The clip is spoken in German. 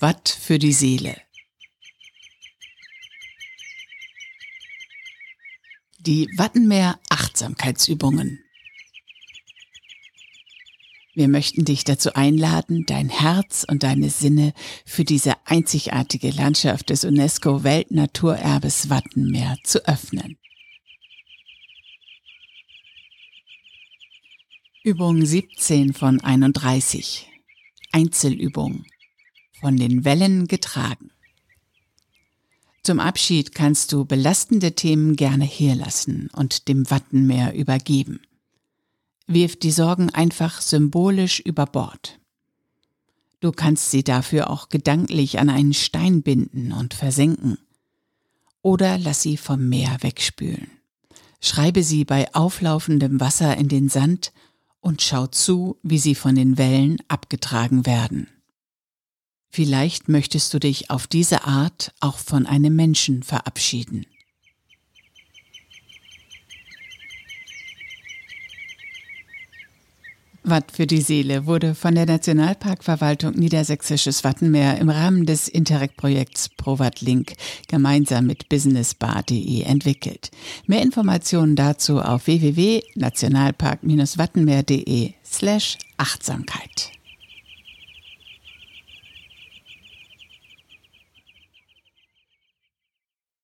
Watt für die Seele. Die Wattenmeer Achtsamkeitsübungen. Wir möchten dich dazu einladen, dein Herz und deine Sinne für diese einzigartige Landschaft des UNESCO Weltnaturerbes Wattenmeer zu öffnen. Übung 17 von 31. Einzelübung. Von den Wellen getragen. Zum Abschied kannst du belastende Themen gerne hier lassen und dem Wattenmeer übergeben. Wirf die Sorgen einfach symbolisch über Bord. Du kannst sie dafür auch gedanklich an einen Stein binden und versenken. Oder lass sie vom Meer wegspülen. Schreibe sie bei auflaufendem Wasser in den Sand und schau zu, wie sie von den Wellen abgetragen werden. Vielleicht möchtest du dich auf diese Art auch von einem Menschen verabschieden. Watt für die Seele wurde von der Nationalparkverwaltung Niedersächsisches Wattenmeer im Rahmen des Interreg-Projekts ProWatt Link gemeinsam mit businessbar.de entwickelt. Mehr Informationen dazu auf www.nationalpark-wattenmeer.de slash Achtsamkeit.